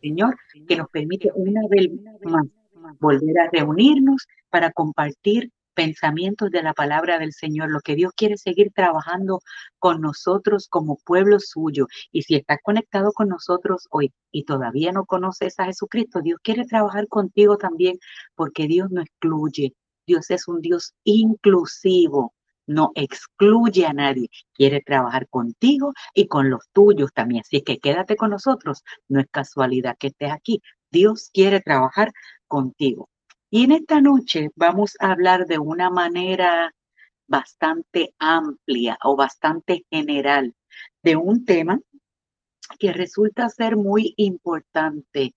Señor, que nos permite una vez más volver a reunirnos para compartir pensamientos de la palabra del Señor, lo que Dios quiere seguir trabajando con nosotros como pueblo suyo. Y si estás conectado con nosotros hoy y todavía no conoces a Jesucristo, Dios quiere trabajar contigo también porque Dios no excluye. Dios es un Dios inclusivo, no excluye a nadie, quiere trabajar contigo y con los tuyos también. Así que quédate con nosotros, no es casualidad que estés aquí. Dios quiere trabajar contigo. Y en esta noche vamos a hablar de una manera bastante amplia o bastante general de un tema que resulta ser muy importante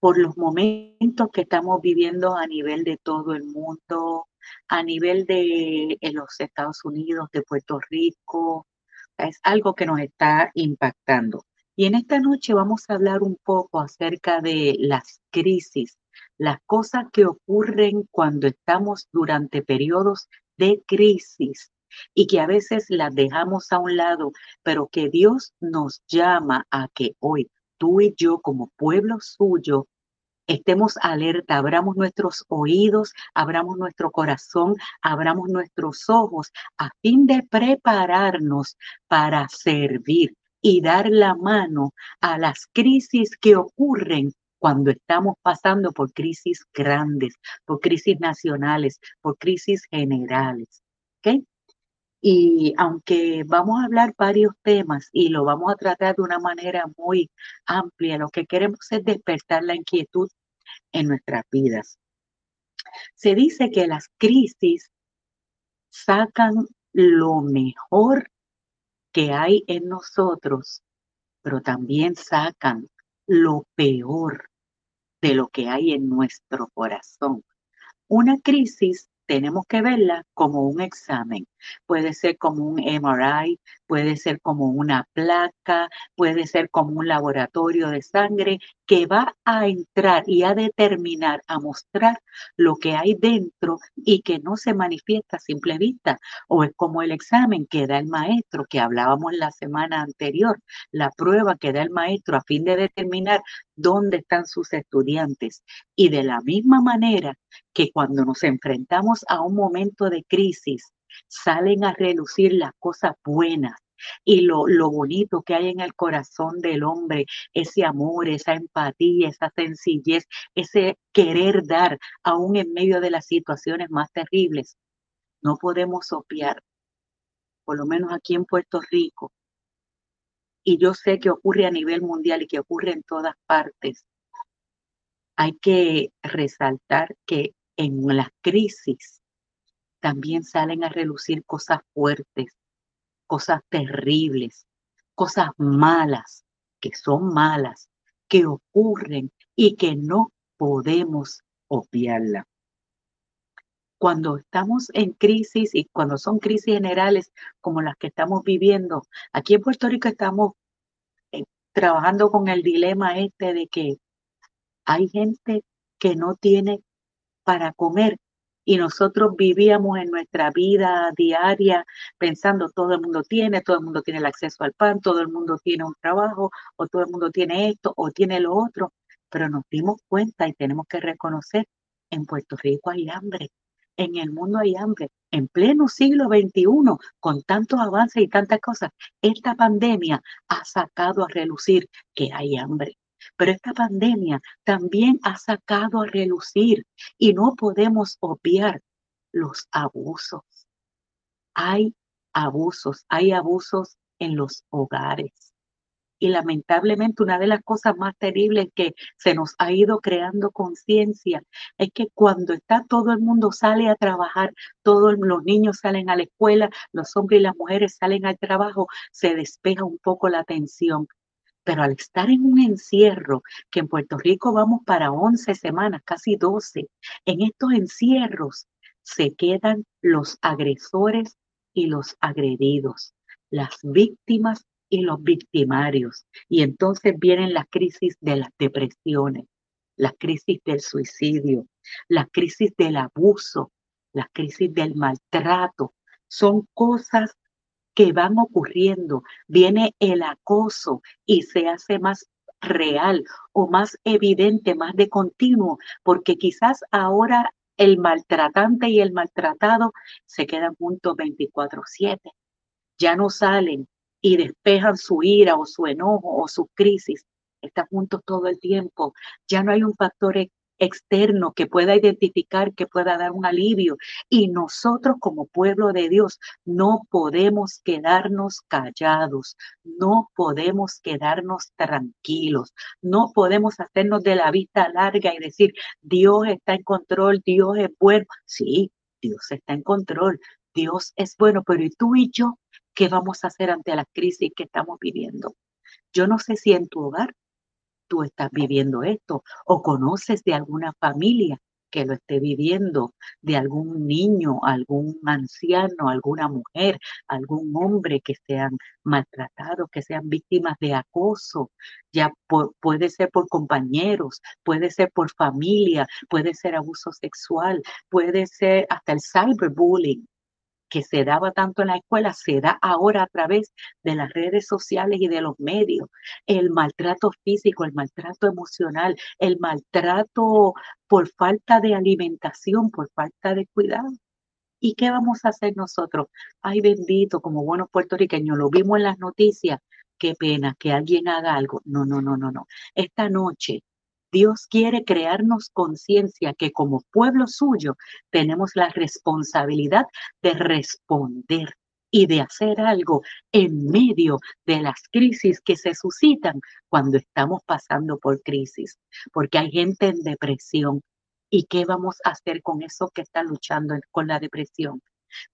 por los momentos que estamos viviendo a nivel de todo el mundo, a nivel de los Estados Unidos, de Puerto Rico. Es algo que nos está impactando. Y en esta noche vamos a hablar un poco acerca de las crisis las cosas que ocurren cuando estamos durante periodos de crisis y que a veces las dejamos a un lado, pero que Dios nos llama a que hoy tú y yo como pueblo suyo estemos alerta, abramos nuestros oídos, abramos nuestro corazón, abramos nuestros ojos a fin de prepararnos para servir y dar la mano a las crisis que ocurren cuando estamos pasando por crisis grandes, por crisis nacionales, por crisis generales. Y aunque vamos a hablar varios temas y lo vamos a tratar de una manera muy amplia, lo que queremos es despertar la inquietud en nuestras vidas. Se dice que las crisis sacan lo mejor que hay en nosotros, pero también sacan lo peor de lo que hay en nuestro corazón. Una crisis tenemos que verla como un examen. Puede ser como un MRI, puede ser como una placa, puede ser como un laboratorio de sangre que va a entrar y a determinar, a mostrar lo que hay dentro y que no se manifiesta a simple vista. O es como el examen que da el maestro que hablábamos la semana anterior, la prueba que da el maestro a fin de determinar dónde están sus estudiantes. Y de la misma manera que cuando nos enfrentamos a un momento de crisis, salen a relucir las cosas buenas y lo, lo, bonito que hay en el corazón del hombre, ese amor, esa empatía, esa sencillez, ese querer dar aún en medio de las situaciones más terribles. No podemos obviar, por lo menos aquí en Puerto Rico, y yo sé que ocurre a nivel mundial y que ocurre en todas partes, hay que resaltar que en las crisis también salen a relucir cosas fuertes, cosas terribles, cosas malas, que son malas, que ocurren y que no podemos obviarla. Cuando estamos en crisis y cuando son crisis generales como las que estamos viviendo, aquí en Puerto Rico estamos eh, trabajando con el dilema este de que hay gente que no tiene para comer y nosotros vivíamos en nuestra vida diaria pensando todo el mundo tiene, todo el mundo tiene el acceso al pan, todo el mundo tiene un trabajo o todo el mundo tiene esto o tiene lo otro, pero nos dimos cuenta y tenemos que reconocer, en Puerto Rico hay hambre, en el mundo hay hambre, en pleno siglo XXI, con tantos avances y tantas cosas, esta pandemia ha sacado a relucir que hay hambre. Pero esta pandemia también ha sacado a relucir y no podemos obviar los abusos. Hay abusos, hay abusos en los hogares. Y lamentablemente una de las cosas más terribles que se nos ha ido creando conciencia es que cuando está todo el mundo sale a trabajar, todos los niños salen a la escuela, los hombres y las mujeres salen al trabajo, se despeja un poco la atención pero al estar en un encierro, que en Puerto Rico vamos para 11 semanas, casi 12, en estos encierros se quedan los agresores y los agredidos, las víctimas y los victimarios. Y entonces vienen las crisis de las depresiones, las crisis del suicidio, las crisis del abuso, las crisis del maltrato. Son cosas que van ocurriendo, viene el acoso y se hace más real o más evidente, más de continuo, porque quizás ahora el maltratante y el maltratado se quedan juntos 24/7. Ya no salen y despejan su ira o su enojo o su crisis. Están juntos todo el tiempo. Ya no hay un factor externo que pueda identificar, que pueda dar un alivio. Y nosotros como pueblo de Dios no podemos quedarnos callados, no podemos quedarnos tranquilos, no podemos hacernos de la vista larga y decir, Dios está en control, Dios es bueno. Sí, Dios está en control, Dios es bueno, pero ¿y tú y yo qué vamos a hacer ante la crisis que estamos viviendo? Yo no sé si en tu hogar tú estás viviendo esto o conoces de alguna familia que lo esté viviendo, de algún niño, algún anciano, alguna mujer, algún hombre que sean maltratados, que sean víctimas de acoso, ya puede ser por compañeros, puede ser por familia, puede ser abuso sexual, puede ser hasta el cyberbullying, que se daba tanto en la escuela se da ahora a través de las redes sociales y de los medios. El maltrato físico, el maltrato emocional, el maltrato por falta de alimentación, por falta de cuidado. ¿Y qué vamos a hacer nosotros? Ay, bendito, como buenos puertorriqueños, lo vimos en las noticias. Qué pena que alguien haga algo. No, no, no, no, no. Esta noche Dios quiere crearnos conciencia que como pueblo suyo tenemos la responsabilidad de responder y de hacer algo en medio de las crisis que se suscitan cuando estamos pasando por crisis, porque hay gente en depresión. ¿Y qué vamos a hacer con eso que está luchando con la depresión?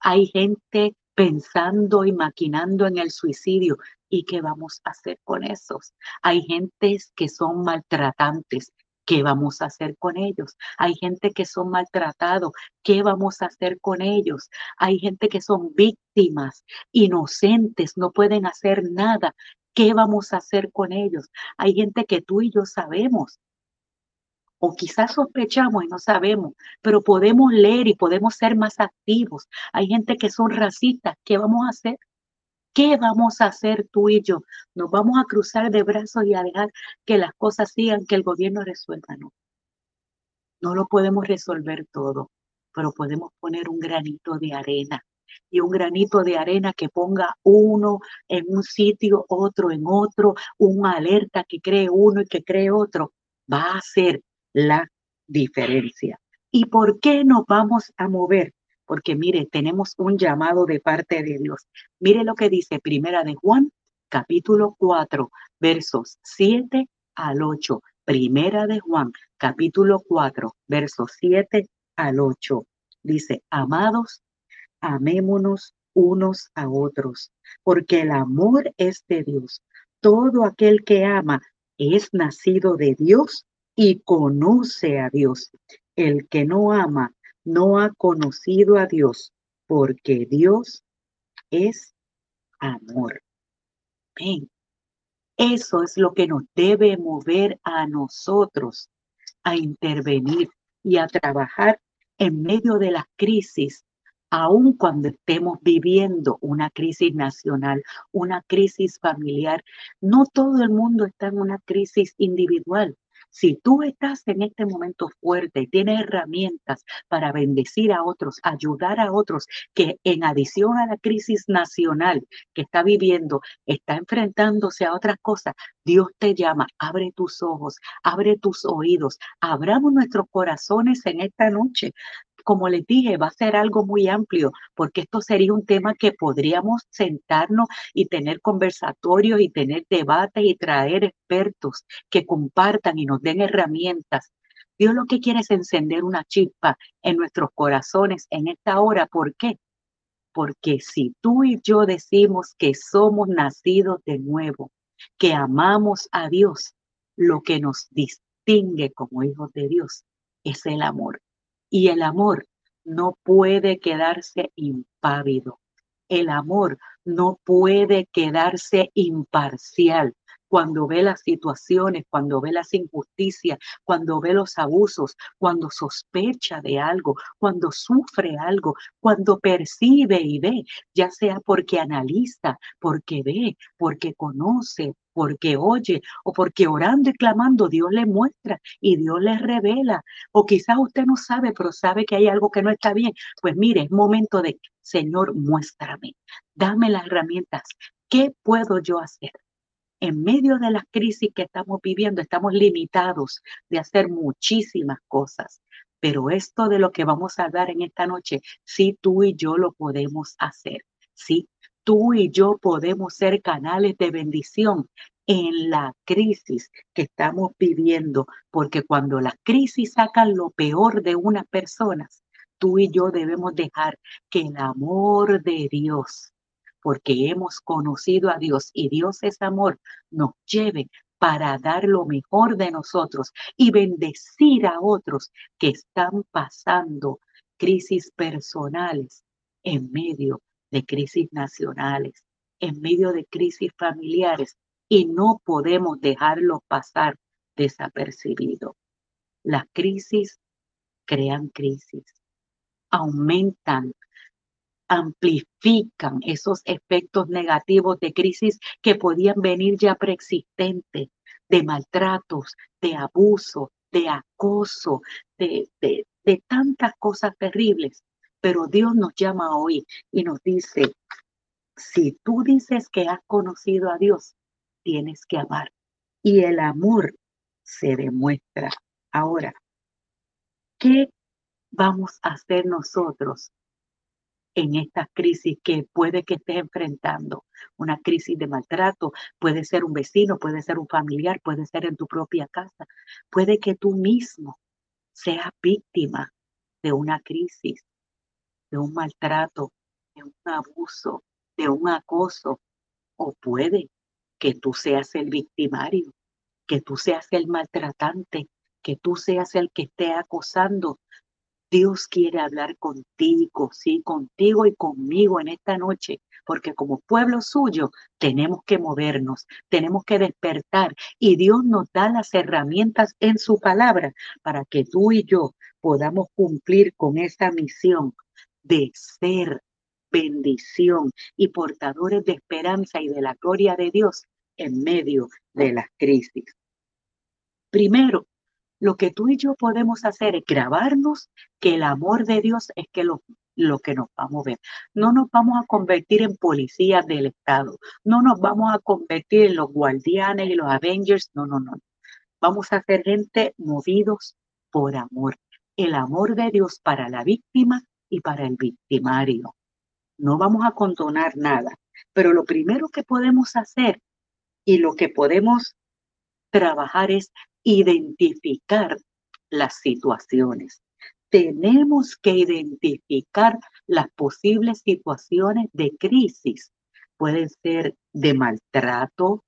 Hay gente pensando y maquinando en el suicidio. ¿Y qué vamos a hacer con esos? Hay gentes que son maltratantes. ¿Qué vamos a hacer con ellos? Hay gente que son maltratados. ¿Qué vamos a hacer con ellos? Hay gente que son víctimas, inocentes, no pueden hacer nada. ¿Qué vamos a hacer con ellos? Hay gente que tú y yo sabemos o quizás sospechamos y no sabemos, pero podemos leer y podemos ser más activos. Hay gente que son racistas, ¿qué vamos a hacer? ¿Qué vamos a hacer tú y yo? ¿Nos vamos a cruzar de brazos y a dejar que las cosas sigan, que el gobierno resuelva? No. No lo podemos resolver todo, pero podemos poner un granito de arena y un granito de arena que ponga uno en un sitio, otro en otro, una alerta que cree uno y que cree otro, va a ser la diferencia. ¿Y por qué nos vamos a mover? Porque mire, tenemos un llamado de parte de Dios. Mire lo que dice Primera de Juan, capítulo 4, versos 7 al 8. Primera de Juan, capítulo 4, versos 7 al 8. Dice, amados, amémonos unos a otros, porque el amor es de Dios. Todo aquel que ama es nacido de Dios y conoce a Dios. El que no ama no ha conocido a Dios, porque Dios es amor. Eso es lo que nos debe mover a nosotros a intervenir y a trabajar en medio de la crisis, aun cuando estemos viviendo una crisis nacional, una crisis familiar. No todo el mundo está en una crisis individual. Si tú estás en este momento fuerte y tienes herramientas para bendecir a otros, ayudar a otros que en adición a la crisis nacional que está viviendo, está enfrentándose a otras cosas, Dios te llama, abre tus ojos, abre tus oídos, abramos nuestros corazones en esta noche como les dije, va a ser algo muy amplio, porque esto sería un tema que podríamos sentarnos y tener conversatorios y tener debates y traer expertos que compartan y nos den herramientas. Dios lo que quiere es encender una chispa en nuestros corazones en esta hora. ¿Por qué? Porque si tú y yo decimos que somos nacidos de nuevo, que amamos a Dios, lo que nos distingue como hijos de Dios es el amor. Y el amor no puede quedarse impávido. El amor no puede quedarse imparcial. Cuando ve las situaciones, cuando ve las injusticias, cuando ve los abusos, cuando sospecha de algo, cuando sufre algo, cuando percibe y ve, ya sea porque analiza, porque ve, porque conoce, porque oye o porque orando y clamando Dios le muestra y Dios le revela. O quizás usted no sabe, pero sabe que hay algo que no está bien. Pues mire, es momento de, Señor, muéstrame, dame las herramientas. ¿Qué puedo yo hacer? En medio de las crisis que estamos viviendo, estamos limitados de hacer muchísimas cosas. Pero esto de lo que vamos a hablar en esta noche, sí tú y yo lo podemos hacer. Sí, tú y yo podemos ser canales de bendición en la crisis que estamos viviendo, porque cuando las crisis sacan lo peor de unas personas, tú y yo debemos dejar que el amor de Dios, porque hemos conocido a Dios y Dios es amor, nos lleve para dar lo mejor de nosotros y bendecir a otros que están pasando crisis personales en medio de crisis nacionales, en medio de crisis familiares y no podemos dejarlo pasar desapercibido. Las crisis crean crisis, aumentan, amplifican esos efectos negativos de crisis que podían venir ya preexistentes, de maltratos, de abuso, de acoso, de, de, de tantas cosas terribles pero Dios nos llama hoy y nos dice, si tú dices que has conocido a Dios, tienes que amar. Y el amor se demuestra. Ahora, ¿qué vamos a hacer nosotros en esta crisis que puede que estés enfrentando? Una crisis de maltrato, puede ser un vecino, puede ser un familiar, puede ser en tu propia casa, puede que tú mismo seas víctima de una crisis de un maltrato, de un abuso, de un acoso, o puede que tú seas el victimario, que tú seas el maltratante, que tú seas el que esté acosando. Dios quiere hablar contigo, sí, contigo y conmigo en esta noche, porque como pueblo suyo tenemos que movernos, tenemos que despertar y Dios nos da las herramientas en su palabra para que tú y yo podamos cumplir con esa misión de ser bendición y portadores de esperanza y de la gloria de Dios en medio de las crisis. Primero, lo que tú y yo podemos hacer es grabarnos que el amor de Dios es que lo, lo que nos va a mover. No nos vamos a convertir en policías del Estado, no nos vamos a convertir en los guardianes y los Avengers, no, no, no. Vamos a ser gente movidos por amor. El amor de Dios para la víctima y para el victimario. No vamos a condonar nada, pero lo primero que podemos hacer y lo que podemos trabajar es identificar las situaciones. Tenemos que identificar las posibles situaciones de crisis. Pueden ser de maltrato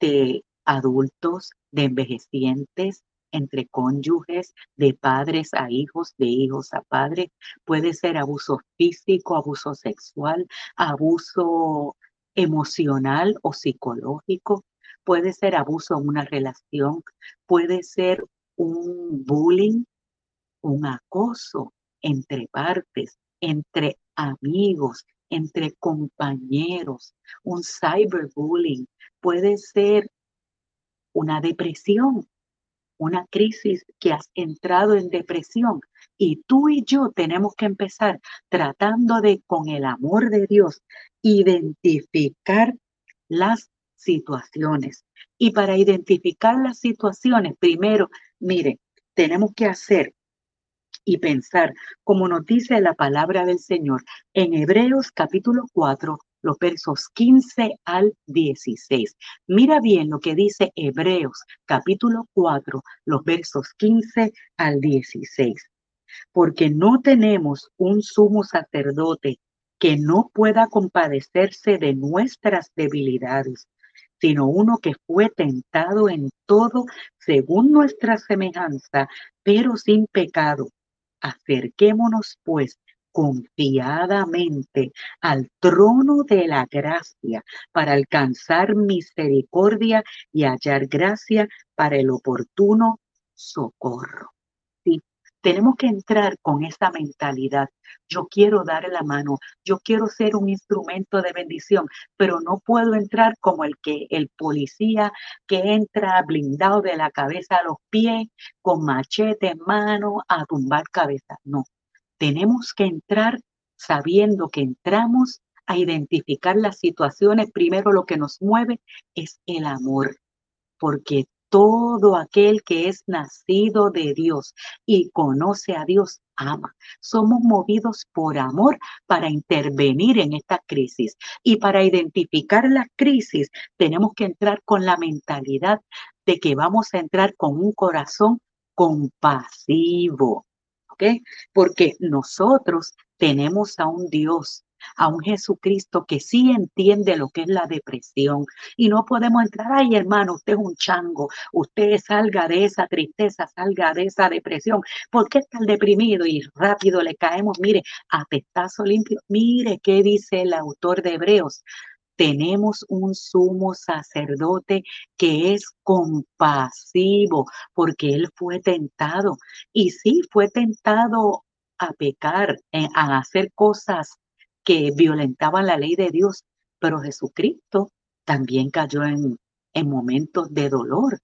de adultos, de envejecientes, entre cónyuges, de padres a hijos, de hijos a padres. Puede ser abuso físico, abuso sexual, abuso emocional o psicológico. Puede ser abuso en una relación. Puede ser un bullying, un acoso entre partes, entre amigos, entre compañeros, un cyberbullying. Puede ser una depresión, una crisis que has entrado en depresión y tú y yo tenemos que empezar tratando de, con el amor de Dios, identificar las situaciones. Y para identificar las situaciones, primero, mire, tenemos que hacer y pensar, como nos dice la palabra del Señor en Hebreos capítulo 4, los versos 15 al 16. Mira bien lo que dice Hebreos capítulo 4, los versos 15 al 16. Porque no tenemos un sumo sacerdote que no pueda compadecerse de nuestras debilidades, sino uno que fue tentado en todo según nuestra semejanza, pero sin pecado. Acerquémonos pues confiadamente al trono de la gracia para alcanzar misericordia y hallar gracia para el oportuno socorro. Tenemos que entrar con esa mentalidad. Yo quiero dar la mano, yo quiero ser un instrumento de bendición, pero no puedo entrar como el que el policía que entra blindado de la cabeza a los pies, con machete en mano, a tumbar cabeza. No, tenemos que entrar sabiendo que entramos a identificar las situaciones. Primero lo que nos mueve es el amor, porque todo aquel que es nacido de Dios y conoce a Dios ama. Somos movidos por amor para intervenir en esta crisis. Y para identificar la crisis tenemos que entrar con la mentalidad de que vamos a entrar con un corazón compasivo. Porque nosotros tenemos a un Dios, a un Jesucristo que sí entiende lo que es la depresión y no podemos entrar, ay hermano, usted es un chango, usted salga de esa tristeza, salga de esa depresión, ¿por qué está deprimido? Y rápido le caemos, mire, a pestazo limpio, mire qué dice el autor de Hebreos, tenemos un sumo sacerdote que es compasivo porque él fue tentado. Y sí, fue tentado a pecar, eh, a hacer cosas que violentaban la ley de Dios, pero Jesucristo también cayó en, en momentos de dolor,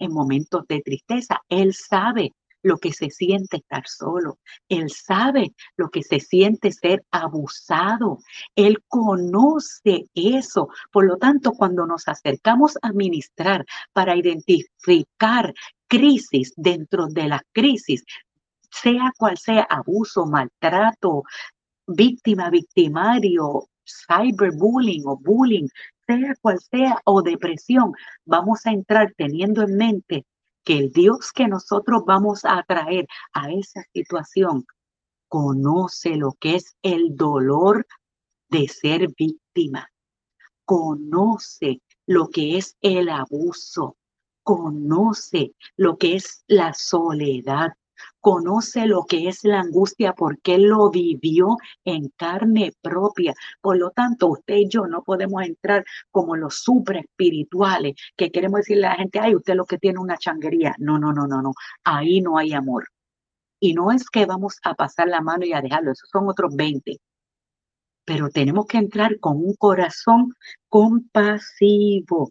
en momentos de tristeza. Él sabe lo que se siente estar solo. Él sabe lo que se siente ser abusado. Él conoce eso. Por lo tanto, cuando nos acercamos a ministrar para identificar crisis dentro de la crisis, sea cual sea abuso, maltrato, víctima, victimario, cyberbullying o bullying, sea cual sea, o depresión, vamos a entrar teniendo en mente que el Dios que nosotros vamos a traer a esa situación conoce lo que es el dolor de ser víctima, conoce lo que es el abuso, conoce lo que es la soledad, conoce lo que es la angustia porque lo vivió en carne propia. Por lo tanto, usted y yo no podemos entrar como los super espirituales que queremos decirle a la gente, ay, usted lo que tiene una changuería. No, no, no, no, no. Ahí no hay amor. Y no es que vamos a pasar la mano y a dejarlo, esos son otros 20. Pero tenemos que entrar con un corazón compasivo,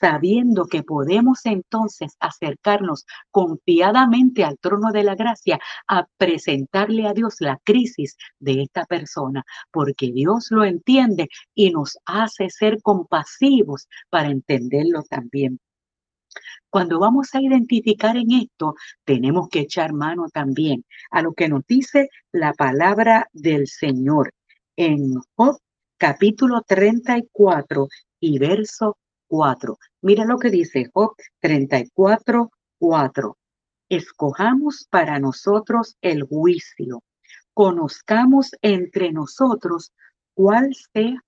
sabiendo que podemos entonces acercarnos confiadamente al trono de la gracia a presentarle a Dios la crisis de esta persona, porque Dios lo entiende y nos hace ser compasivos para entenderlo también. Cuando vamos a identificar en esto, tenemos que echar mano también a lo que nos dice la palabra del Señor en Job capítulo 34 y verso 4. Mira lo que dice Job 34, 4. Escojamos para nosotros el juicio. Conozcamos entre nosotros cuál sea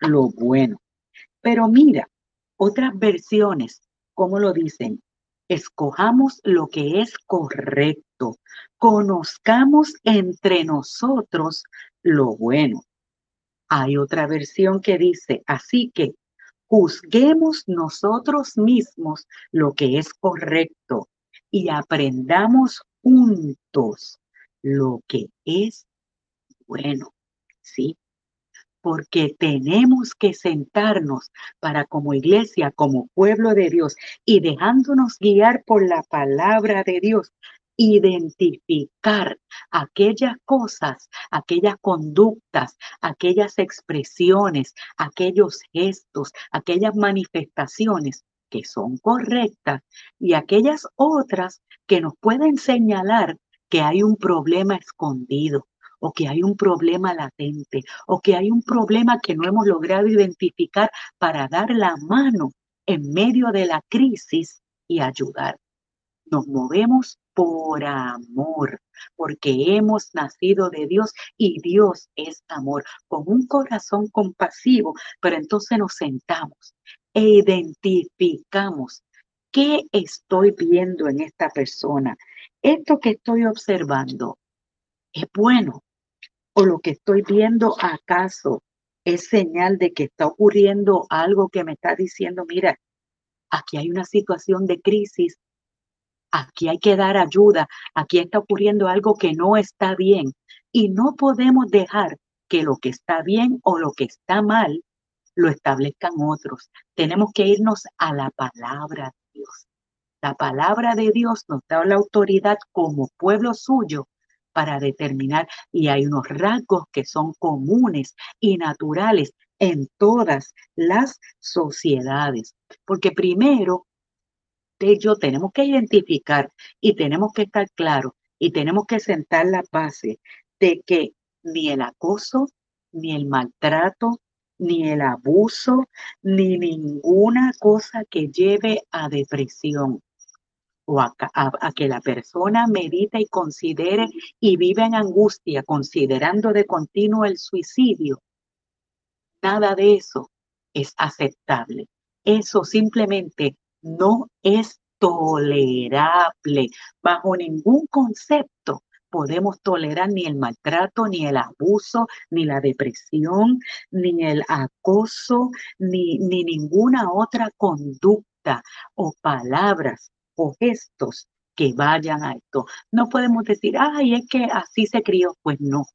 lo bueno. Pero mira, otras versiones, ¿cómo lo dicen? Escojamos lo que es correcto. Conozcamos entre nosotros lo bueno. Hay otra versión que dice, así que juzguemos nosotros mismos lo que es correcto y aprendamos juntos lo que es bueno, ¿sí? Porque tenemos que sentarnos para como iglesia, como pueblo de Dios y dejándonos guiar por la palabra de Dios, identificar aquellas cosas, aquellas conductas, aquellas expresiones, aquellos gestos, aquellas manifestaciones que son correctas y aquellas otras que nos pueden señalar que hay un problema escondido o que hay un problema latente o que hay un problema que no hemos logrado identificar para dar la mano en medio de la crisis y ayudar. Nos movemos por amor, porque hemos nacido de Dios y Dios es amor, con un corazón compasivo, pero entonces nos sentamos e identificamos qué estoy viendo en esta persona. Esto que estoy observando es bueno, o lo que estoy viendo acaso es señal de que está ocurriendo algo que me está diciendo, mira, aquí hay una situación de crisis, aquí hay que dar ayuda, aquí está ocurriendo algo que no está bien y no podemos dejar que lo que está bien o lo que está mal lo establezcan otros. Tenemos que irnos a la palabra de Dios. La palabra de Dios nos da la autoridad como pueblo suyo para determinar y hay unos rasgos que son comunes y naturales en todas las sociedades. Porque primero, de yo tenemos que identificar y tenemos que estar claros y tenemos que sentar la base de que ni el acoso, ni el maltrato, ni el abuso, ni ninguna cosa que lleve a depresión o a, que la persona medita y considere y vive en angustia, considerando de continuo el suicidio, nada de eso es aceptable. Eso simplemente no es tolerable bajo ningún concepto. Podemos tolerar ni el maltrato, ni el abuso, ni la depresión, ni el acoso, ni, ni ninguna otra conducta o palabras o gestos que vayan a esto. No podemos decir, ay, es que así se crió. Pues no,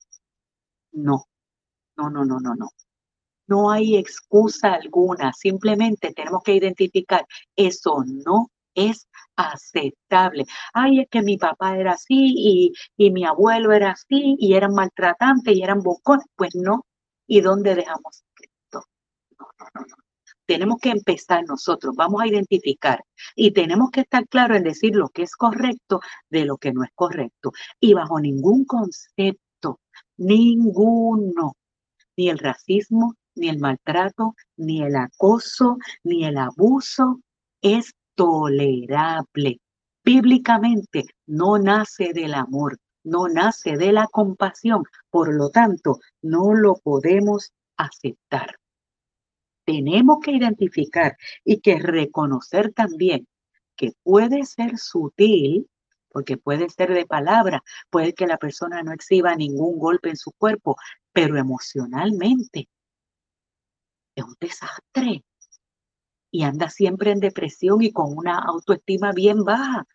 no, no, no, no, no, no. No hay excusa alguna, simplemente tenemos que identificar, eso no es aceptable. Ay, es que mi papá era así y, y mi abuelo era así y eran maltratantes y eran bocones. Pues no. ¿Y dónde dejamos esto? Tenemos que empezar nosotros, vamos a identificar y tenemos que estar claros en decir lo que es correcto de lo que no es correcto. Y bajo ningún concepto, ninguno, ni el racismo, ni el maltrato, ni el acoso, ni el abuso es tolerable. Bíblicamente no nace del amor, no nace de la compasión, por lo tanto, no lo podemos aceptar tenemos que identificar y que reconocer también que puede ser sutil, porque puede ser de palabra, puede que la persona no exhiba ningún golpe en su cuerpo, pero emocionalmente es un desastre y anda siempre en depresión y con una autoestima bien baja.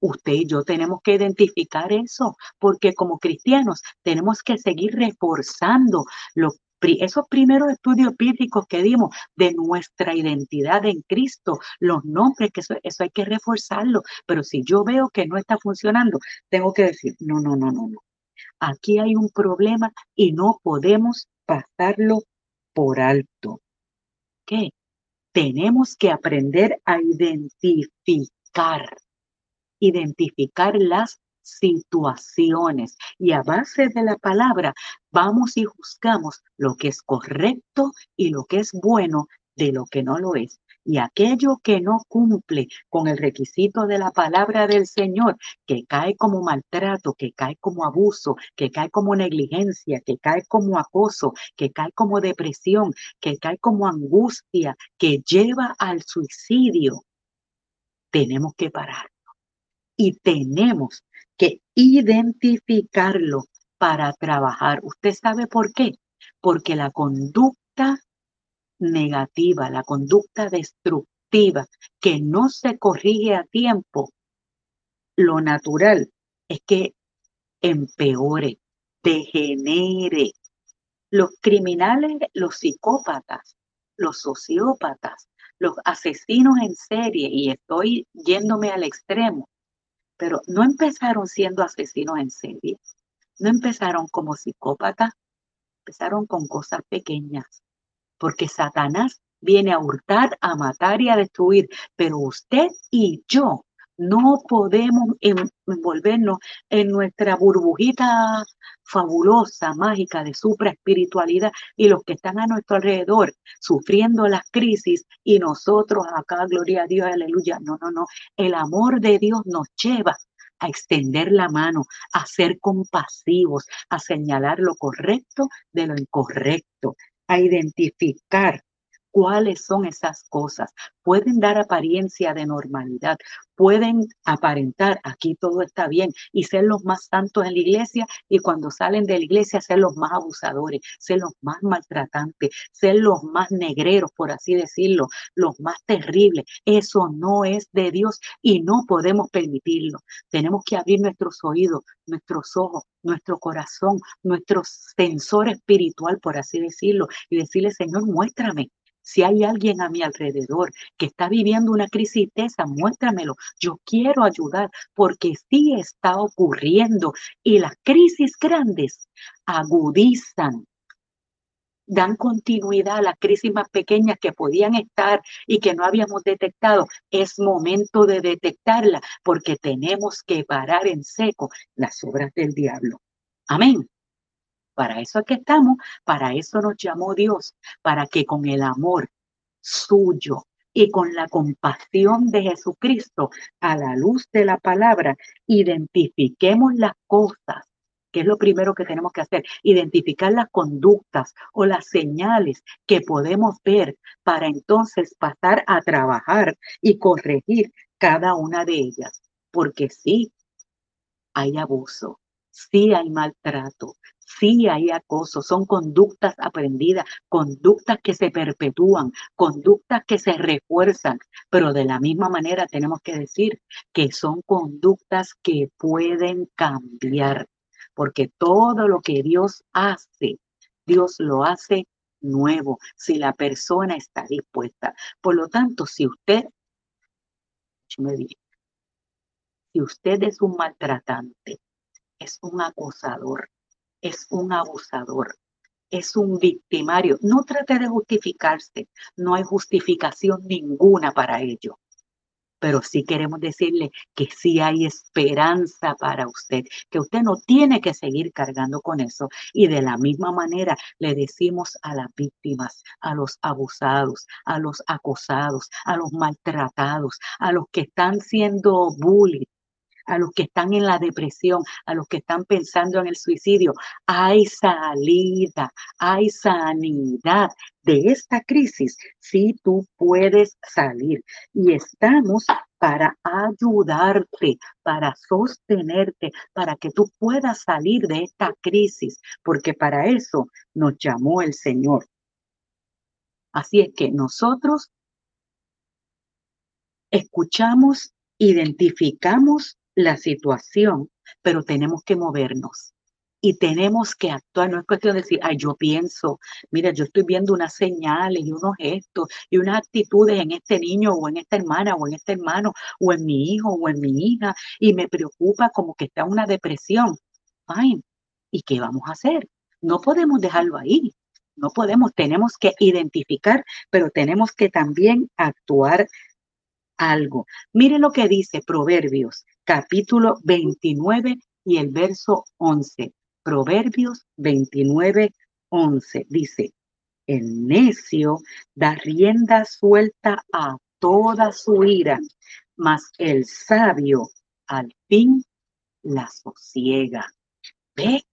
Usted y yo tenemos que identificar eso, porque como cristianos tenemos que seguir reforzando lo esos primeros estudios bíblicos que dimos de nuestra identidad en Cristo, los nombres, que eso, eso hay que reforzarlo. Pero si yo veo que no está funcionando, tengo que decir, no, no, no, no, no. Aquí hay un problema y no podemos pasarlo por alto. ¿Qué? Tenemos que aprender a identificar, identificar las situaciones y a base de la palabra vamos y juzgamos lo que es correcto y lo que es bueno de lo que no lo es. Y aquello que no cumple con el requisito de la palabra del Señor, que cae como maltrato, que cae como abuso, que cae como negligencia, que cae como acoso, que cae como depresión, que cae como angustia, que lleva al suicidio, tenemos que parar. Y tenemos que identificarlo para trabajar. ¿Usted sabe por qué? Porque la conducta negativa, la conducta destructiva que no se corrige a tiempo, lo natural es que empeore, degenere. Los criminales, los psicópatas, los sociópatas, los asesinos en serie, y estoy yéndome al extremo, pero no empezaron siendo asesinos en serie, no empezaron como psicópatas, empezaron con cosas pequeñas, porque Satanás viene a hurtar, a matar y a destruir, pero usted y yo no podemos envolvernos en nuestra burbujita fabulosa, mágica de espiritualidad y los que están a nuestro alrededor sufriendo las crisis y nosotros acá, gloria a Dios, aleluya. No, no, no. El amor de Dios nos lleva a extender la mano, a ser compasivos, a señalar lo correcto de lo incorrecto, a identificar cuáles son esas cosas. Pueden dar apariencia de normalidad, pueden aparentar aquí todo está bien y ser los más santos en la iglesia y cuando salen de la iglesia ser los más abusadores, ser los más maltratantes, ser los más negreros, por así decirlo, los más terribles. Eso no es de Dios y no podemos permitirlo. Tenemos que abrir nuestros oídos, nuestros ojos, nuestro corazón, nuestro sensor espiritual, por así decirlo, y decirle, Señor, muéstrame, si hay alguien a mi alrededor que está viviendo una crisis de esa, muéstramelo. Yo quiero ayudar porque sí está ocurriendo y las crisis grandes agudizan dan continuidad a las crisis más pequeñas que podían estar y que no habíamos detectado, es momento de detectarla porque tenemos que parar en seco las obras del diablo. Amén. Para eso es que estamos, para eso nos llamó Dios, para que con el amor suyo y con la compasión de Jesucristo a la luz de la palabra, identifiquemos las cosas, que es lo primero que tenemos que hacer, identificar las conductas o las señales que podemos ver para entonces pasar a trabajar y corregir cada una de ellas. Porque sí, hay abuso, sí hay maltrato, Sí hay acoso, son conductas aprendidas, conductas que se perpetúan, conductas que se refuerzan, pero de la misma manera tenemos que decir que son conductas que pueden cambiar, porque todo lo que Dios hace, Dios lo hace nuevo, si la persona está dispuesta. Por lo tanto, si usted, si usted es un maltratante, es un acosador, es un abusador, es un victimario. No trate de justificarse, no hay justificación ninguna para ello. Pero sí queremos decirle que sí hay esperanza para usted, que usted no tiene que seguir cargando con eso. Y de la misma manera le decimos a las víctimas, a los abusados, a los acosados, a los maltratados, a los que están siendo bullied, a los que están en la depresión, a los que están pensando en el suicidio. Hay salida, hay sanidad de esta crisis. Si tú puedes salir y estamos para ayudarte, para sostenerte, para que tú puedas salir de esta crisis, porque para eso nos llamó el Señor. Así es que nosotros escuchamos, identificamos la situación, pero tenemos que movernos y tenemos que actuar. No es cuestión de decir, yo pienso, mira, yo estoy viendo unas señales y unos gestos y unas actitudes en este niño o en esta hermana o en este hermano o en mi hijo o en mi hija y me preocupa como que está una depresión. Fine. ¿Y qué vamos a hacer? No podemos dejarlo ahí. No podemos, tenemos que identificar, pero tenemos que también actuar algo. Mire lo que dice Proverbios capítulo 29 y el verso 11. Proverbios 29, 11. Dice, el necio da rienda suelta a toda su ira, mas el sabio al fin la sosiega. ¿Ve?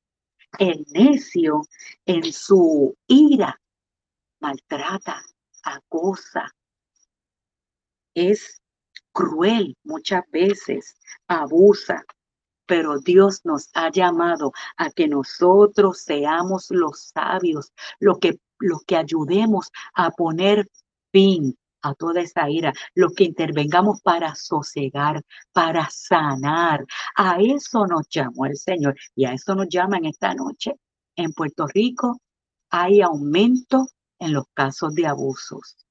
El necio en su ira maltrata, acosa, es cruel muchas veces, abusa, pero Dios nos ha llamado a que nosotros seamos los sabios, lo que, los que ayudemos a poner fin a toda esa ira, los que intervengamos para sosegar, para sanar. A eso nos llamó el Señor y a eso nos llama en esta noche. En Puerto Rico hay aumento en los casos de abusos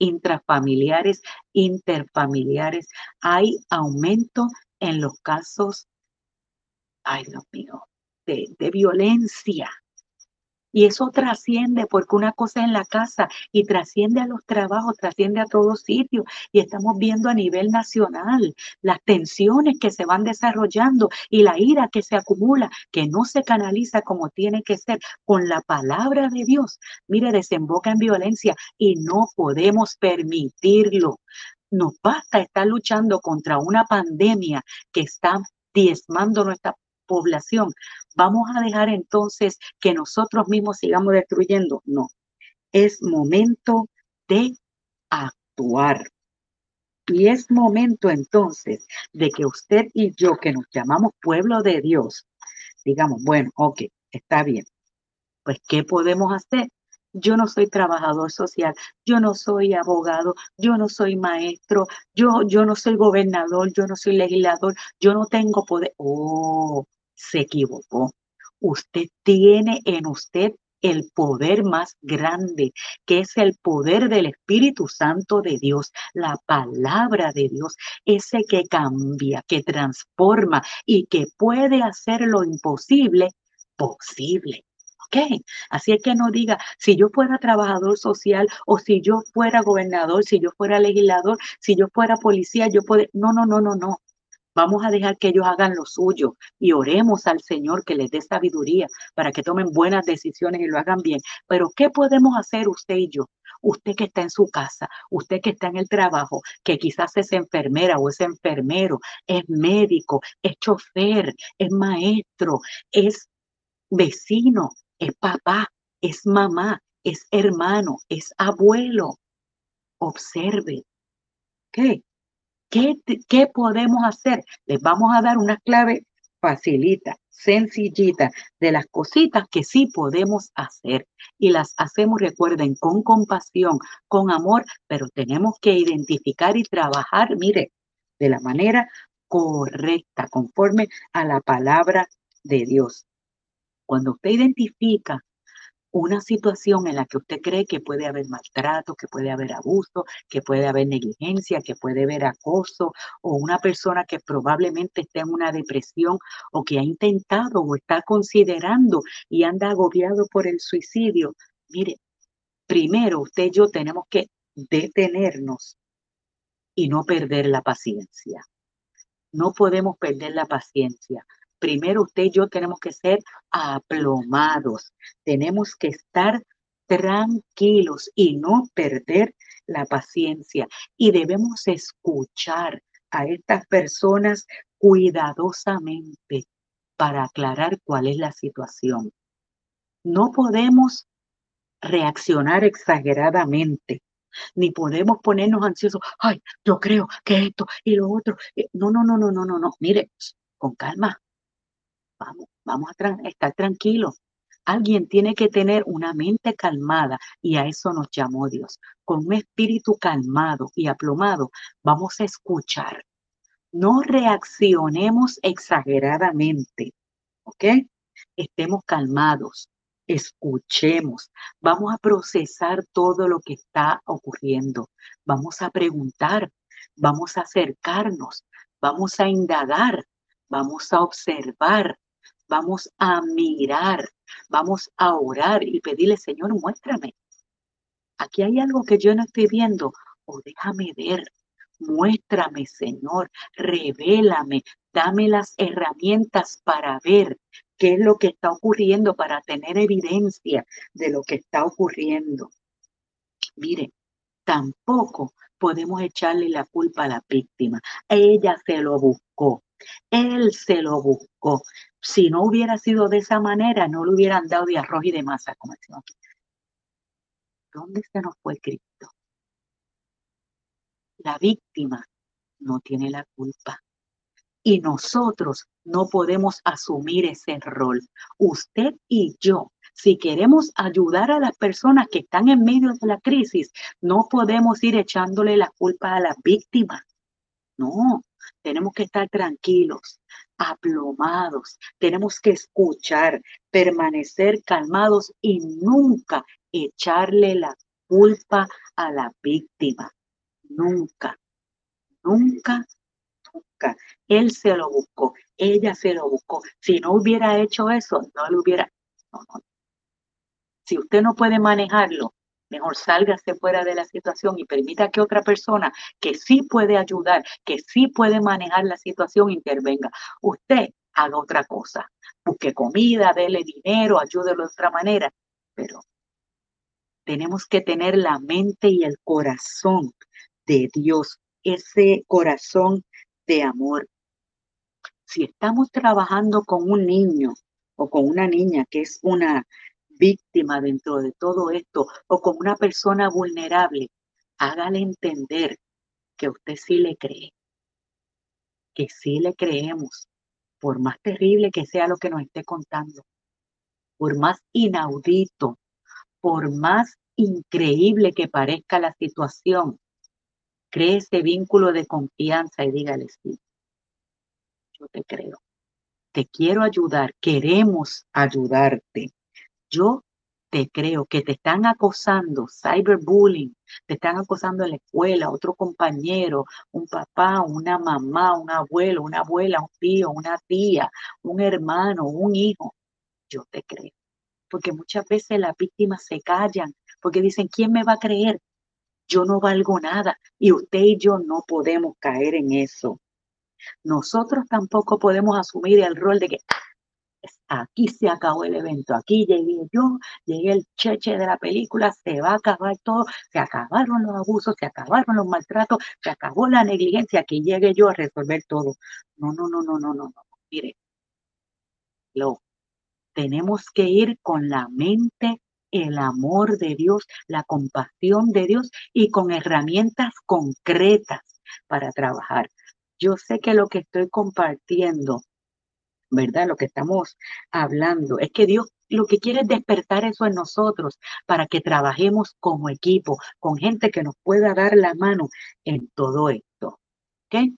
intrafamiliares, interfamiliares. Hay aumento en los casos, ay Dios mío, de, de violencia, y eso trasciende porque una cosa es en la casa y trasciende a los trabajos, trasciende a todos sitios. Y estamos viendo a nivel nacional las tensiones que se van desarrollando y la ira que se acumula, que no se canaliza como tiene que ser con la palabra de Dios. Mire, desemboca en violencia y no podemos permitirlo. Nos basta estar luchando contra una pandemia que está diezmando nuestra población, ¿vamos a dejar entonces que nosotros mismos sigamos destruyendo? No. es momento de actuar. Y es momento entonces de que usted y yo, que nos llamamos pueblo de Dios, digamos, bueno, ok, está bien. Pues, ¿qué podemos hacer? Yo no soy trabajador social, yo no soy abogado, yo no soy maestro, yo, yo no soy gobernador, yo no soy legislador, yo no tengo poder. Oh, se equivocó. Usted tiene en usted el poder más grande, que es el poder del Espíritu Santo de Dios, la palabra de Dios, ese que cambia, que transforma y que puede hacer lo imposible posible. ¿Ok? Así es que no diga, si yo fuera trabajador social o si yo fuera gobernador, si yo fuera legislador, si yo fuera policía, yo puedo... No, no, no, no, no. Vamos a dejar que ellos hagan lo suyo y oremos al Señor que les dé sabiduría para que tomen buenas decisiones y lo hagan bien. Pero ¿qué podemos hacer usted y yo? Usted que está en su casa, usted que está en el trabajo, que quizás es enfermera o es enfermero, es médico, es chofer, es maestro, es vecino, es papá, es mamá, es hermano, es abuelo. Observe. ¿Qué? ¿Qué, podemos hacer? Les vamos a dar una clave facilita, sencillita, de las cositas que sí podemos hacer. Y las hacemos, recuerden, con compasión, con amor, pero tenemos que identificar y trabajar, mire, de la manera correcta, conforme a la palabra de Dios. Cuando usted identifica una situación en la que usted cree que puede haber maltrato, que puede haber abuso, que puede haber negligencia, que puede haber acoso, o una persona que probablemente esté en una depresión o que ha intentado o está considerando y anda agobiado por el suicidio, mire, primero usted y yo tenemos que detenernos y no perder la paciencia. No podemos perder la paciencia primero usted y yo tenemos que ser aplomados, tenemos que estar tranquilos y no perder la paciencia. Y debemos escuchar a estas personas cuidadosamente para aclarar cuál es la situación. No podemos reaccionar exageradamente, ni podemos ponernos ansiosos, ay, yo creo que esto y lo otro. Eh, no, no, no, no, no, no, no. Mire, con calma, Vamos, vamos a estar tranquilos. Alguien tiene que tener una mente calmada y a eso nos llamó Dios. Con un espíritu calmado y aplomado, vamos a escuchar. No reaccionemos exageradamente, ¿ok? Estemos calmados, escuchemos, vamos a procesar todo lo que está ocurriendo, vamos a preguntar, vamos a acercarnos, vamos a indagar, vamos a observar, vamos a mirar, vamos a orar y pedirle, Señor, muéstrame. Aquí hay algo que yo no estoy viendo, o déjame ver. Muéstrame, Señor, revélame, dame las herramientas para ver qué es lo que está ocurriendo, para tener evidencia de lo que está ocurriendo. Mire, tampoco podemos echarle la culpa a la víctima. Ella se lo buscó. Él se lo buscó. Si no hubiera sido de esa manera, no le hubieran dado de arroz y de masa, como decimos aquí. ¿Dónde se nos fue Cristo? La víctima no tiene la culpa. Y nosotros no podemos asumir ese rol. Usted y yo, si queremos ayudar a las personas que están en medio de la crisis, no podemos ir echándole la culpa a las víctimas. No, tenemos que estar tranquilos, aplomados, tenemos que escuchar, permanecer calmados y nunca echarle la culpa a la víctima. Nunca, nunca, nunca. Él se lo buscó, ella se lo buscó. Si no hubiera hecho eso, no le hubiera... Si usted no puede manejarlo, Mejor sálgase fuera de la situación y permita que otra persona que sí puede ayudar, que sí puede manejar la situación, intervenga. Usted haga otra cosa. Busque comida, dele dinero, ayúdelo de otra manera. Pero tenemos que tener la mente y el corazón de Dios, ese corazón de amor. Si estamos trabajando con un niño o con una niña que es una víctima dentro de todo esto o como una persona vulnerable, hágale entender que usted sí le cree, que sí le creemos, por más terrible que sea lo que nos esté contando, por más inaudito, por más increíble que parezca la situación, cree ese vínculo de confianza y dígale sí, yo te creo, te quiero ayudar, queremos ayudarte. Yo te creo que te están acosando, cyberbullying, te están acosando en la escuela, otro compañero, un papá, una mamá, un abuelo, una abuela, un tío, una tía, un hermano, un hijo. Yo te creo. Porque muchas veces las víctimas se callan porque dicen, ¿quién me va a creer? Yo no valgo nada y usted y yo no podemos caer en eso. Nosotros tampoco podemos asumir el rol de que aquí se acabó el evento, aquí llegué yo, llegué el cheche de la película, se va a acabar todo, se acabaron los abusos, se acabaron los maltratos, se acabó la negligencia, aquí llegue yo a resolver todo. No, no, no, no, no, no, no. Mire, lo tenemos que ir con la mente, el amor de Dios, la compasión de Dios y con herramientas concretas para trabajar. Yo sé que lo que estoy compartiendo ¿verdad? Lo que estamos hablando es que Dios lo que quiere es despertar eso en nosotros para que trabajemos como equipo, con gente que nos pueda dar la mano en todo esto. ¿Ok?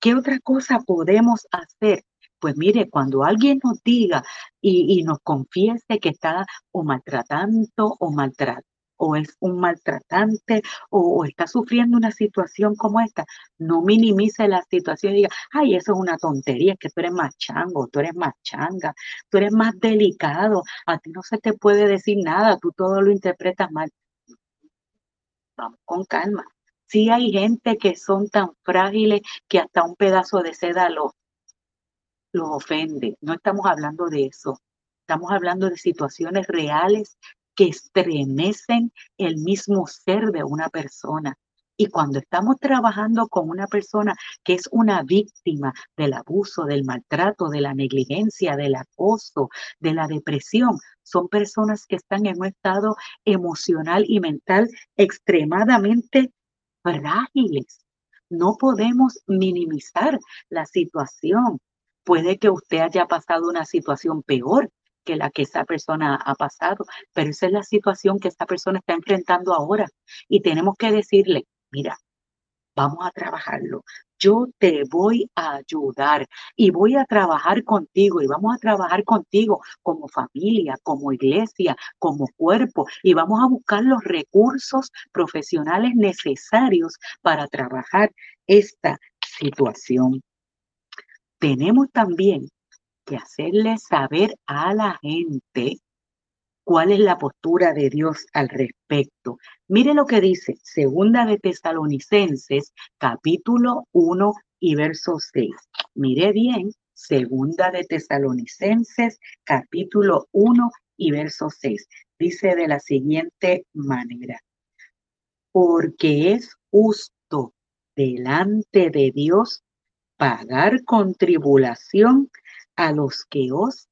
¿Qué otra cosa podemos hacer? Pues mire, cuando alguien nos diga y, y nos confiese que está o maltratando o maltratando, o es un maltratante o, está sufriendo una situación como esta, no minimice la situación y diga, ay, eso es una tontería, que tú eres más chango, tú eres más changa, tú eres más delicado, a ti no se te puede decir nada, tú todo lo interpretas mal. Vamos con calma. Sí hay gente que son tan frágiles que hasta un pedazo de seda los, los ofende. No estamos hablando de eso. Estamos hablando de situaciones reales que estremecen el mismo ser de una persona. Y cuando estamos trabajando con una persona que es una víctima del abuso, del maltrato, de la negligencia, del acoso, de la depresión, son personas que están en un estado emocional y mental extremadamente frágiles. No podemos minimizar la situación. Puede que usted haya pasado una situación peor, que la que esa persona ha pasado, pero esa es la situación que esta persona está enfrentando ahora y tenemos que decirle, mira, vamos a trabajarlo. Yo te voy a ayudar y voy a trabajar contigo y vamos a trabajar contigo como familia, como iglesia, como cuerpo y vamos a buscar los recursos profesionales necesarios para trabajar esta situación. Tenemos también que hacerle saber a la gente cuál es la postura de Dios al respecto. Mire lo que dice Segunda de Tesalonicenses, capítulo 1 y verso 6. Mire bien, Segunda de Tesalonicenses, capítulo 1 y verso 6. Dice de la siguiente manera, porque es justo delante de Dios pagar con tribulación a los que os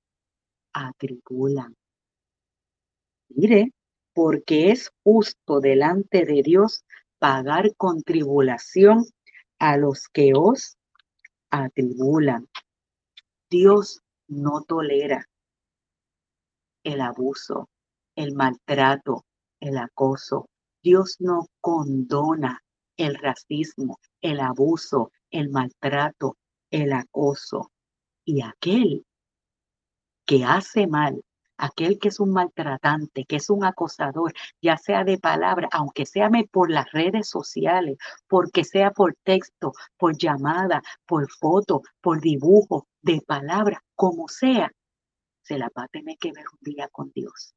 atribulan. Mire, porque es justo delante de Dios pagar con tribulación a los que os atribulan. Dios no tolera el abuso, el maltrato, el acoso. Dios no condona el racismo, el abuso, el maltrato, el acoso. Y aquel que hace mal, aquel que es un maltratante, que es un acosador, ya sea de palabra, aunque sea por las redes sociales, porque sea por texto, por llamada, por foto, por dibujo, de palabra, como sea, se la va a tener que ver un día con Dios.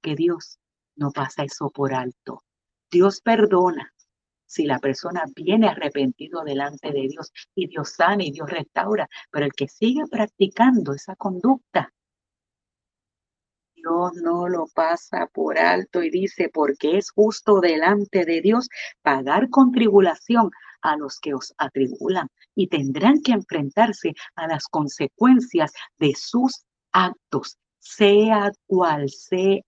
Que Dios no pasa eso por alto. Dios perdona, si la persona viene arrepentido delante de Dios y Dios sana y Dios restaura, pero el que sigue practicando esa conducta, Dios no lo pasa por alto y dice, porque es justo delante de Dios pagar con tribulación a los que os atribulan y tendrán que enfrentarse a las consecuencias de sus actos. Sea cual sea.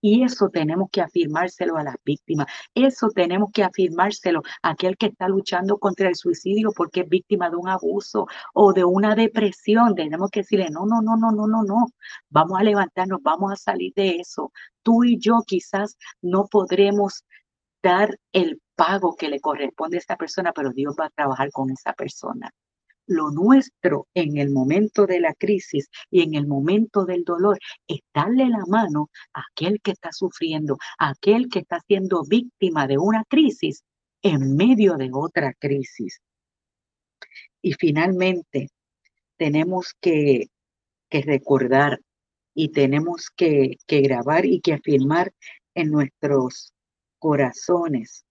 Y eso tenemos que afirmárselo a las víctimas. Eso tenemos que afirmárselo a aquel que está luchando contra el suicidio porque es víctima de un abuso o de una depresión. Tenemos que decirle, no, no, no, no, no, no, no. Vamos a levantarnos, vamos a salir de eso. Tú y yo quizás no podremos dar el pago que le corresponde a esta persona, pero Dios va a trabajar con esa persona lo nuestro en el momento de la crisis y en el momento del dolor es darle la mano a aquel que está sufriendo, a aquel que está siendo víctima de una crisis en medio de otra crisis. Y finalmente, tenemos que, que recordar y tenemos que, que grabar y que afirmar en nuestros corazones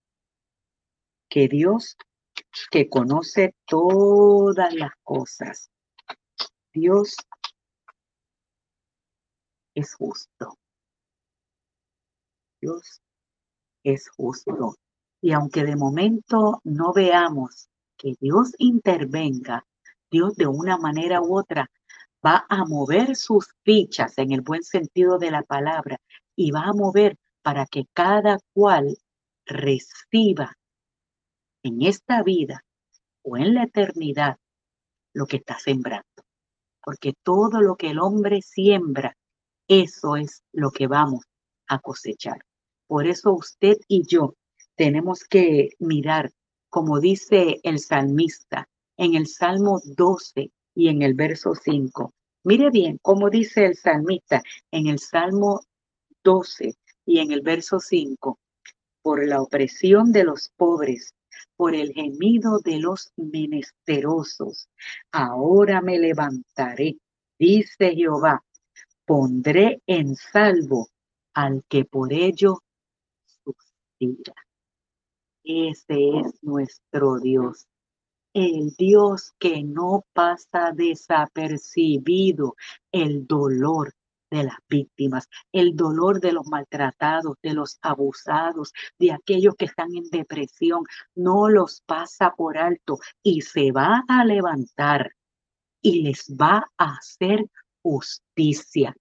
que Dios que conoce todas las cosas. Dios es justo. Dios es justo. Y aunque de momento no veamos que Dios intervenga, Dios de una manera u otra va a mover sus fichas en el buen sentido de la palabra y va a mover para que cada cual reciba en esta vida o en la eternidad lo que está sembrando. Porque todo lo que el hombre siembra, eso es lo que vamos a cosechar. Por eso usted y yo tenemos que mirar, como dice el salmista en el Salmo 12 y en el verso 5. Mire bien como dice el salmista en el Salmo 12 y en el verso 5. Por la opresión de los pobres por el gemido de los menesterosos. Ahora me levantaré, dice Jehová, pondré en salvo al que por ello suspira. Ese es nuestro Dios el Dios que no pasa desapercibido el dolor, de las víctimas, el dolor de los maltratados, de los abusados, de aquellos que están en depresión, no los pasa por alto y se va a levantar y les va a hacer justicia.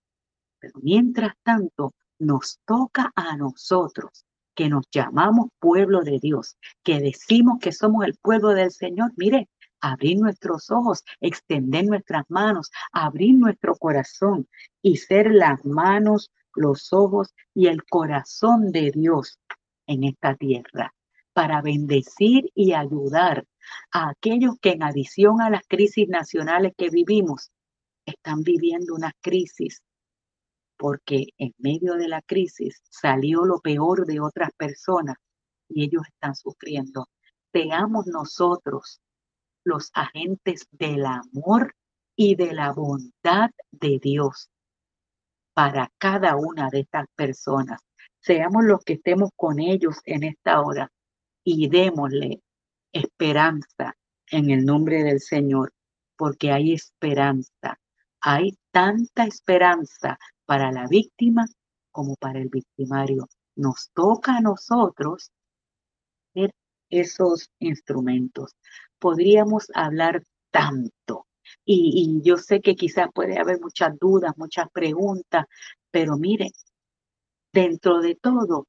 Pero mientras tanto, nos toca a nosotros que nos llamamos pueblo de Dios, que decimos que somos el pueblo del Señor. Mire, abrir nuestros ojos, extender nuestras manos, abrir nuestro corazón y ser las manos, los ojos y el corazón de Dios en esta tierra para bendecir y ayudar a aquellos que en adición a las crisis nacionales que vivimos, están viviendo una crisis porque en medio de la crisis salió lo peor de otras personas y ellos están sufriendo. Seamos nosotros los agentes del amor y de la bondad de Dios para cada una de estas personas. Seamos los que estemos con ellos en esta hora y démosle esperanza en el nombre del Señor, porque hay esperanza. Hay tanta esperanza para la víctima como para el victimario. Nos toca a nosotros ser esos instrumentos podríamos hablar tanto. Y, yo sé que quizás puede haber muchas dudas, muchas preguntas, pero mire, dentro de todo,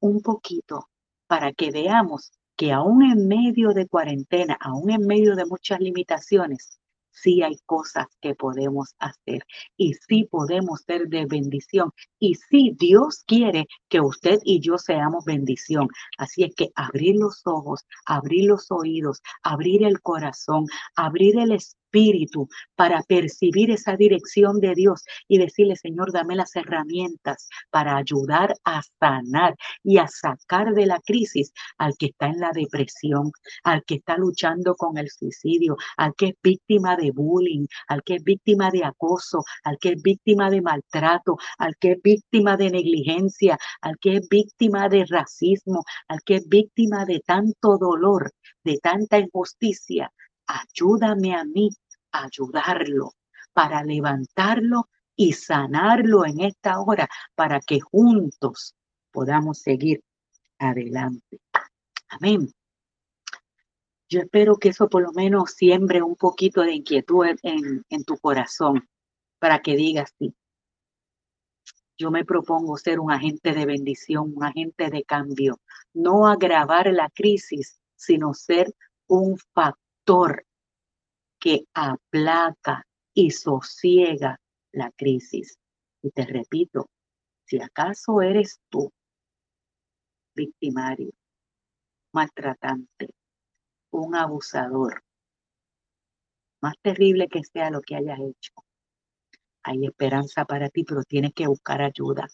un poquito para que veamos que aún en medio de cuarentena, aún en medio de muchas limitaciones, sí hay cosas que podemos hacer y sí podemos ser de bendición y sí Dios quiere que usted y yo seamos bendición. Así es que abrir los ojos, abrir los oídos, abrir el corazón, abrir el espíritu espíritu para percibir esa dirección de Dios y decirle, Señor, dame las herramientas para ayudar a sanar y a sacar de la crisis al que está en la depresión, al que está luchando con el suicidio, al que es víctima de bullying, al que es víctima de acoso, al que es víctima de maltrato, al que es víctima de negligencia, al que es víctima de racismo, al que es víctima de tanto dolor, de tanta injusticia. Ayúdame a mí ayudarlo, para levantarlo y sanarlo en esta hora, para que juntos podamos seguir adelante. Amén. Yo espero que eso por lo menos siembre un poquito de inquietud en, en tu corazón, para que digas sí. Yo me propongo ser un agente de bendición, un agente de cambio, no agravar la crisis, sino ser un factor que aplaca y sosiega la crisis. Y te repito, si acaso eres tú victimario, maltratante, un abusador, más terrible que sea lo que hayas hecho, hay esperanza para ti, pero tienes que buscar ayuda.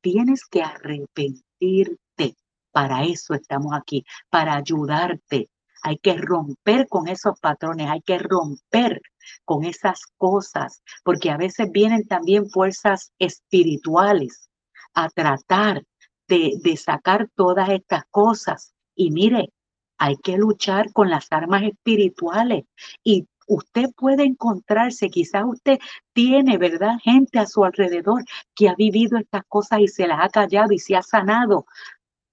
Tienes que arrepentirte. Para eso estamos aquí, para ayudarte. Hay que romper con esos patrones, hay que romper con esas cosas, porque a veces vienen también fuerzas espirituales a tratar de, sacar todas estas cosas. Y mire, hay que luchar con las armas espirituales y usted puede encontrarse, quizás usted tiene, ¿verdad? Gente a su alrededor que ha vivido estas cosas y se las ha callado y se ha sanado.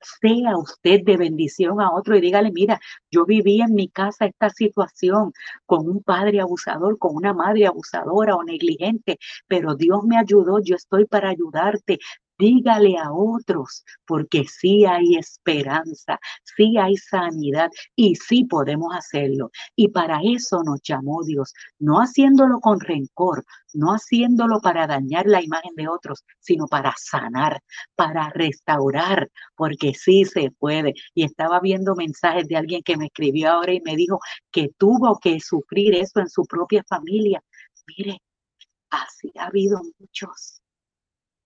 Sea usted de bendición a otro y dígale, mira, yo viví en mi casa esta situación con un padre abusador, con una madre abusadora o negligente, pero Dios me ayudó, yo estoy para ayudarte dígale a otros, porque sí hay esperanza, sí hay sanidad y sí podemos hacerlo. Y para eso nos llamó Dios, no haciéndolo con rencor, no haciéndolo para dañar la imagen de otros, sino para sanar, para restaurar, porque sí se puede. Y estaba viendo mensajes de alguien que me escribió ahora y me dijo que tuvo que sufrir eso en su propia familia. Mire, así ha habido muchos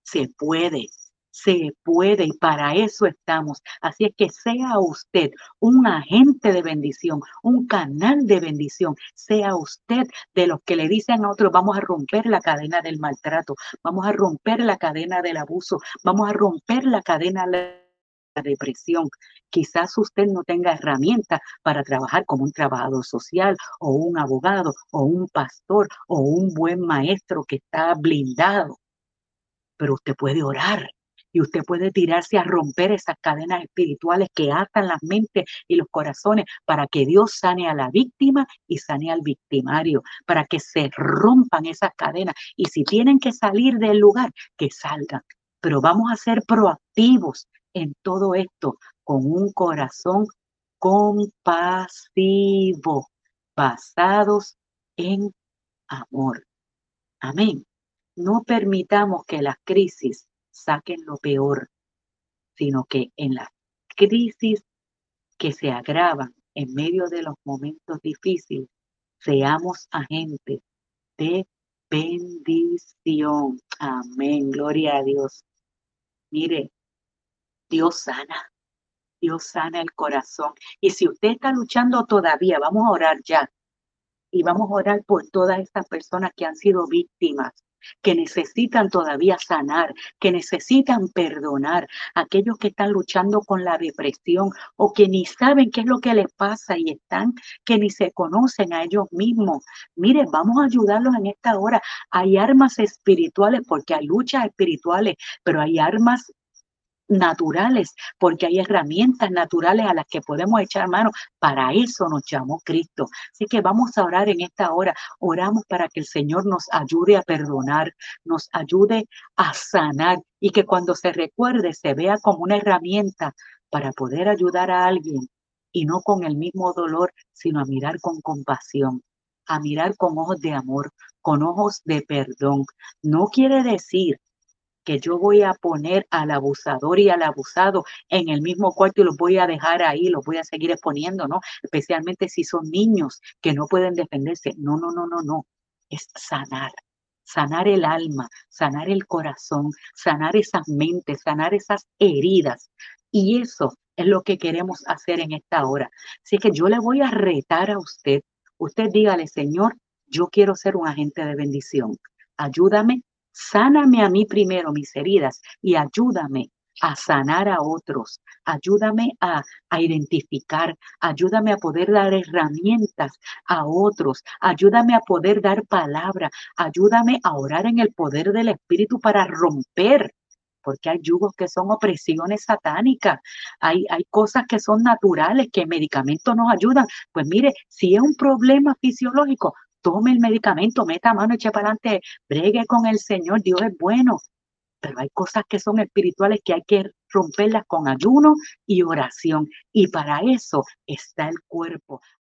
se puede, se puede y para eso estamos. Así es que sea usted un agente de bendición, un canal de bendición, sea usted de los que le dicen a otros, vamos a romper la cadena del maltrato, vamos a romper la cadena del abuso, vamos a romper la cadena de la depresión. Quizás usted no tenga herramientas para trabajar como un trabajador social o un abogado o un pastor o un buen maestro que está blindado pero usted puede orar y usted puede tirarse a romper esas cadenas espirituales que atan las mentes y los corazones para que Dios sane a la víctima y sane al victimario, para que se rompan esas cadenas. Y si tienen que salir del lugar, que salgan. Pero vamos a ser proactivos en todo esto con un corazón compasivo, basados en amor. Amén. No permitamos que las crisis saquen lo peor, sino que en las crisis que se agravan en medio de los momentos difíciles, seamos agentes de bendición. Amén, gloria a Dios. Mire, Dios sana, Dios sana el corazón. Y si usted está luchando todavía, vamos a orar ya. Y vamos a orar por todas estas personas que han sido víctimas que necesitan todavía sanar, que necesitan perdonar, aquellos que están luchando con la depresión o que ni saben qué es lo que les pasa y están que ni se conocen a ellos mismos. Miren, vamos a ayudarlos en esta hora. Hay armas espirituales porque hay luchas espirituales, pero hay armas naturales, porque hay herramientas naturales a las que podemos echar mano. Para eso nos llamó Cristo. Así que vamos a orar en esta hora. Oramos para que el Señor nos ayude a perdonar, nos ayude a sanar y que cuando se recuerde se vea como una herramienta para poder ayudar a alguien y no con el mismo dolor, sino a mirar con compasión a mirar con ojos de amor, con ojos de perdón. No quiere decir que yo voy a poner al abusador y al abusado en el mismo cuarto y los voy a dejar ahí, los voy a seguir exponiendo, ¿no? Especialmente si son niños que no pueden defenderse. No, no, no, no, no. Es sanar, sanar el alma, sanar el corazón, sanar esas mentes, sanar esas heridas. Y eso es lo que queremos hacer en esta hora. Así que yo le voy a retar a usted. Usted dígale, Señor, yo quiero ser un agente de bendición. Ayúdame Sáname a mí primero mis heridas y ayúdame a sanar a otros, ayúdame a, a, identificar, ayúdame a poder dar herramientas a otros, ayúdame a poder dar palabra, ayúdame a orar en el poder del Espíritu para romper, porque hay yugos que son opresiones satánicas, hay, hay cosas que son naturales, que medicamentos nos ayudan. Pues mire, si es un problema fisiológico, tome el medicamento, meta mano, eche para adelante, bregue con el Señor, Dios es bueno. pero hay cosas que son espirituales que hay que romperlas con ayuno y oración. Y para eso está el cuerpo.